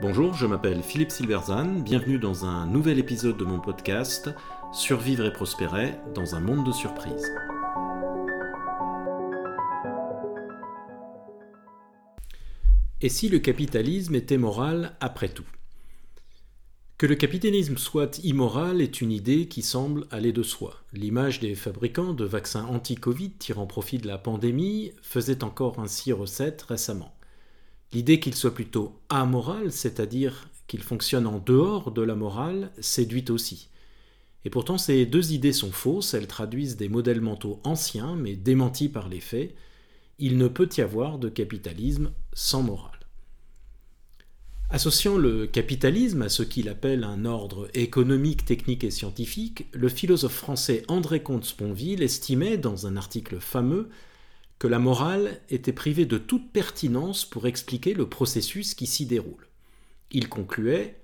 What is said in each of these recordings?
Bonjour, je m'appelle Philippe Silverzan, bienvenue dans un nouvel épisode de mon podcast Survivre et prospérer dans un monde de surprises. Et si le capitalisme était moral après tout? Que le capitalisme soit immoral est une idée qui semble aller de soi. L'image des fabricants de vaccins anti-Covid tirant profit de la pandémie faisait encore ainsi recette récemment. L'idée qu'il soit plutôt amoral, c'est-à-dire qu'il fonctionne en dehors de la morale, séduit aussi. Et pourtant ces deux idées sont fausses, elles traduisent des modèles mentaux anciens mais démentis par les faits. Il ne peut y avoir de capitalisme sans morale. Associant le capitalisme à ce qu'il appelle un ordre économique, technique et scientifique, le philosophe français André Comte-Sponville estimait, dans un article fameux, que la morale était privée de toute pertinence pour expliquer le processus qui s'y déroule. Il concluait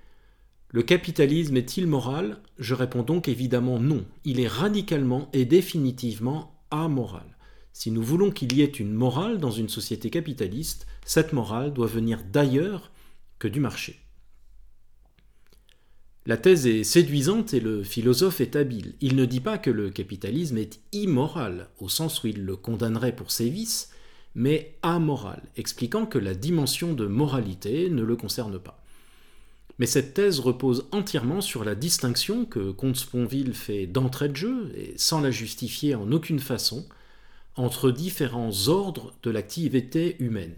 Le capitalisme est-il moral? Je réponds donc évidemment non. Il est radicalement et définitivement amoral. Si nous voulons qu'il y ait une morale dans une société capitaliste, cette morale doit venir d'ailleurs que du marché. La thèse est séduisante et le philosophe est habile. Il ne dit pas que le capitalisme est immoral, au sens où il le condamnerait pour ses vices, mais amoral, expliquant que la dimension de moralité ne le concerne pas. Mais cette thèse repose entièrement sur la distinction que Comte Sponville fait d'entrée de jeu, et sans la justifier en aucune façon, entre différents ordres de l'activité humaine.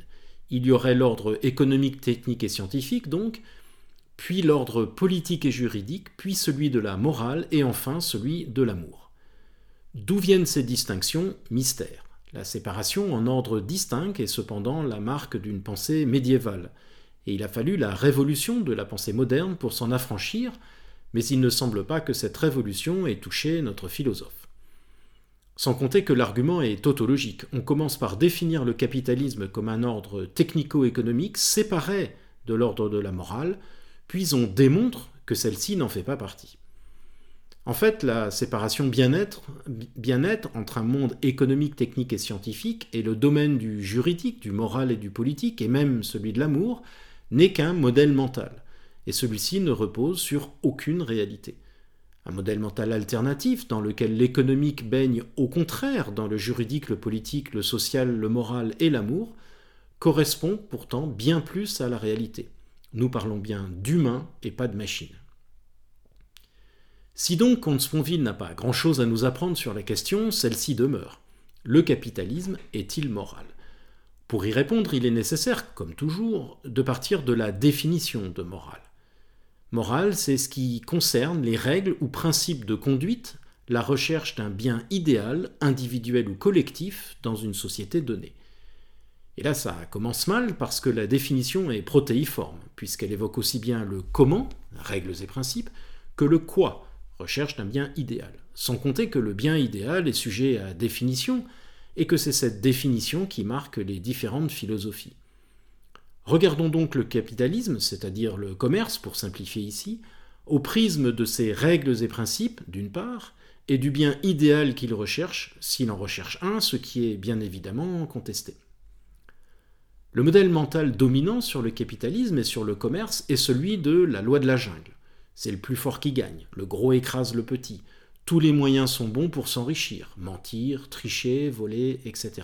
Il y aurait l'ordre économique, technique et scientifique, donc, puis l'ordre politique et juridique, puis celui de la morale, et enfin celui de l'amour. D'où viennent ces distinctions Mystère. La séparation en ordre distinct est cependant la marque d'une pensée médiévale, et il a fallu la révolution de la pensée moderne pour s'en affranchir, mais il ne semble pas que cette révolution ait touché notre philosophe. Sans compter que l'argument est tautologique. On commence par définir le capitalisme comme un ordre technico-économique séparé de l'ordre de la morale, puis on démontre que celle-ci n'en fait pas partie. En fait, la séparation bien-être bien entre un monde économique, technique et scientifique et le domaine du juridique, du moral et du politique, et même celui de l'amour, n'est qu'un modèle mental, et celui-ci ne repose sur aucune réalité. Un modèle mental alternatif dans lequel l'économique baigne au contraire dans le juridique, le politique, le social, le moral et l'amour, correspond pourtant bien plus à la réalité. Nous parlons bien d'humain et pas de machine. Si donc Comte Sponville n'a pas grand-chose à nous apprendre sur la question, celle-ci demeure. Le capitalisme est-il moral? Pour y répondre, il est nécessaire, comme toujours, de partir de la définition de morale. Morale, c'est ce qui concerne les règles ou principes de conduite, la recherche d'un bien idéal, individuel ou collectif, dans une société donnée. Et là, ça commence mal parce que la définition est protéiforme, puisqu'elle évoque aussi bien le comment, règles et principes, que le quoi, recherche d'un bien idéal. Sans compter que le bien idéal est sujet à définition, et que c'est cette définition qui marque les différentes philosophies. Regardons donc le capitalisme, c'est-à-dire le commerce pour simplifier ici, au prisme de ses règles et principes, d'une part, et du bien idéal qu'il recherche, s'il en recherche un, ce qui est bien évidemment contesté. Le modèle mental dominant sur le capitalisme et sur le commerce est celui de la loi de la jungle. C'est le plus fort qui gagne, le gros écrase le petit. Tous les moyens sont bons pour s'enrichir, mentir, tricher, voler, etc.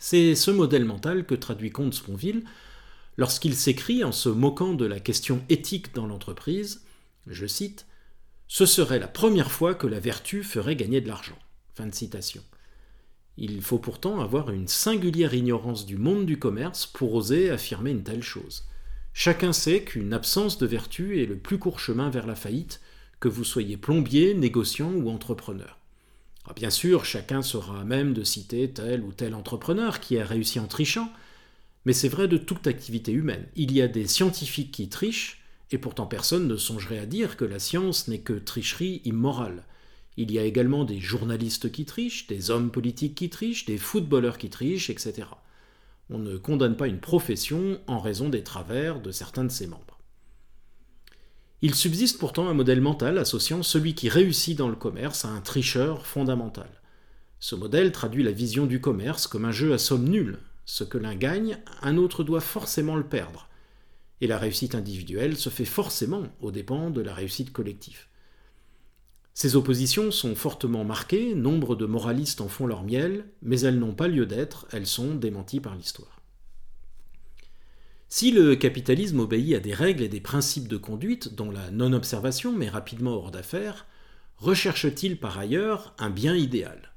C'est ce modèle mental que traduit Comte Sponville lorsqu'il s'écrit en se moquant de la question éthique dans l'entreprise, je cite, Ce serait la première fois que la vertu ferait gagner de l'argent. Fin de citation. Il faut pourtant avoir une singulière ignorance du monde du commerce pour oser affirmer une telle chose. Chacun sait qu'une absence de vertu est le plus court chemin vers la faillite, que vous soyez plombier, négociant ou entrepreneur. Ah, bien sûr, chacun sera à même de citer tel ou tel entrepreneur qui a réussi en trichant, mais c'est vrai de toute activité humaine. Il y a des scientifiques qui trichent, et pourtant personne ne songerait à dire que la science n'est que tricherie immorale. Il y a également des journalistes qui trichent, des hommes politiques qui trichent, des footballeurs qui trichent, etc. On ne condamne pas une profession en raison des travers de certains de ses membres. Il subsiste pourtant un modèle mental associant celui qui réussit dans le commerce à un tricheur fondamental. Ce modèle traduit la vision du commerce comme un jeu à somme nulle. Ce que l'un gagne, un autre doit forcément le perdre. et la réussite individuelle se fait forcément aux dépens de la réussite collective. Ces oppositions sont fortement marquées, nombre de moralistes en font leur miel, mais elles n'ont pas lieu d'être, elles sont démenties par l'histoire. Si le capitalisme obéit à des règles et des principes de conduite, dont la non-observation met rapidement hors d'affaire, recherche-t-il par ailleurs un bien idéal?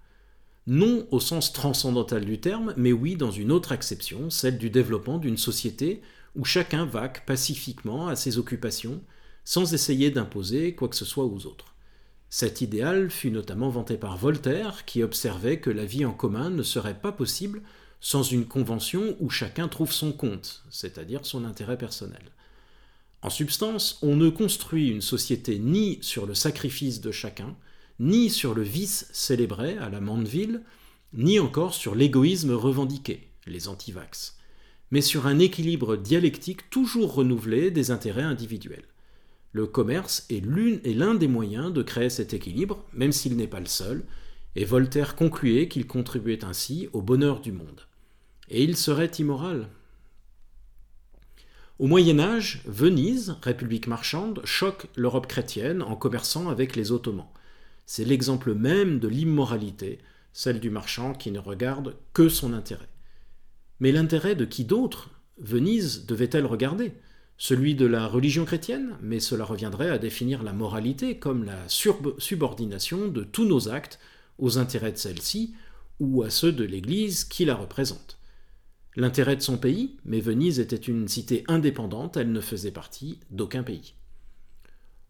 Non au sens transcendantal du terme, mais oui dans une autre acception, celle du développement d'une société où chacun vaque pacifiquement à ses occupations, sans essayer d'imposer quoi que ce soit aux autres. Cet idéal fut notamment vanté par Voltaire, qui observait que la vie en commun ne serait pas possible sans une convention où chacun trouve son compte, c'est-à-dire son intérêt personnel. En substance, on ne construit une société ni sur le sacrifice de chacun, ni sur le vice célébré à la Mandeville, ni encore sur l'égoïsme revendiqué, les antivax, mais sur un équilibre dialectique toujours renouvelé des intérêts individuels. Le commerce est l'un des moyens de créer cet équilibre, même s'il n'est pas le seul, et Voltaire concluait qu'il contribuait ainsi au bonheur du monde et il serait immoral. Au Moyen Âge, Venise, république marchande, choque l'Europe chrétienne en commerçant avec les Ottomans. C'est l'exemple même de l'immoralité, celle du marchand qui ne regarde que son intérêt. Mais l'intérêt de qui d'autre Venise devait-elle regarder? Celui de la religion chrétienne, mais cela reviendrait à définir la moralité comme la subordination de tous nos actes aux intérêts de celle-ci ou à ceux de l'Église qui la représente l'intérêt de son pays, mais Venise était une cité indépendante, elle ne faisait partie d'aucun pays.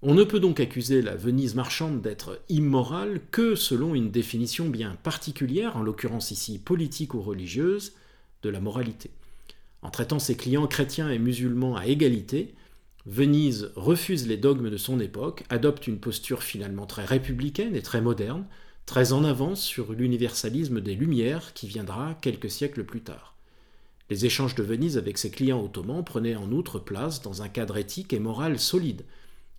On ne peut donc accuser la Venise marchande d'être immorale que selon une définition bien particulière, en l'occurrence ici politique ou religieuse, de la moralité. En traitant ses clients chrétiens et musulmans à égalité, Venise refuse les dogmes de son époque, adopte une posture finalement très républicaine et très moderne, très en avance sur l'universalisme des Lumières qui viendra quelques siècles plus tard. Les échanges de Venise avec ses clients ottomans prenaient en outre place dans un cadre éthique et moral solide.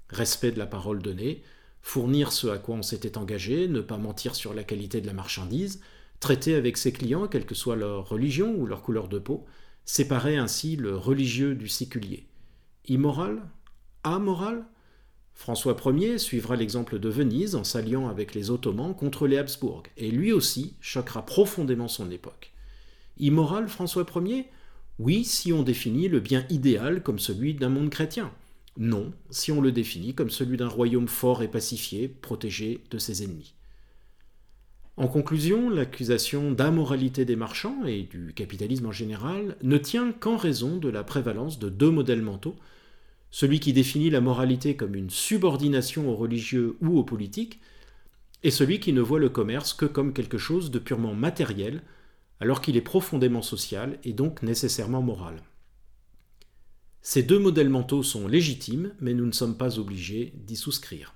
Respect de la parole donnée, fournir ce à quoi on s'était engagé, ne pas mentir sur la qualité de la marchandise, traiter avec ses clients, quelle que soit leur religion ou leur couleur de peau, séparer ainsi le religieux du séculier. Immoral? Amoral? François Ier suivra l'exemple de Venise en s'alliant avec les Ottomans contre les Habsbourg, et lui aussi choquera profondément son époque. Immoral, François Ier? Oui, si on définit le bien idéal comme celui d'un monde chrétien. Non, si on le définit comme celui d'un royaume fort et pacifié, protégé de ses ennemis. En conclusion, l'accusation d'ammoralité des marchands et du capitalisme en général ne tient qu'en raison de la prévalence de deux modèles mentaux, celui qui définit la moralité comme une subordination aux religieux ou aux politiques, et celui qui ne voit le commerce que comme quelque chose de purement matériel, alors qu'il est profondément social et donc nécessairement moral. Ces deux modèles mentaux sont légitimes, mais nous ne sommes pas obligés d'y souscrire.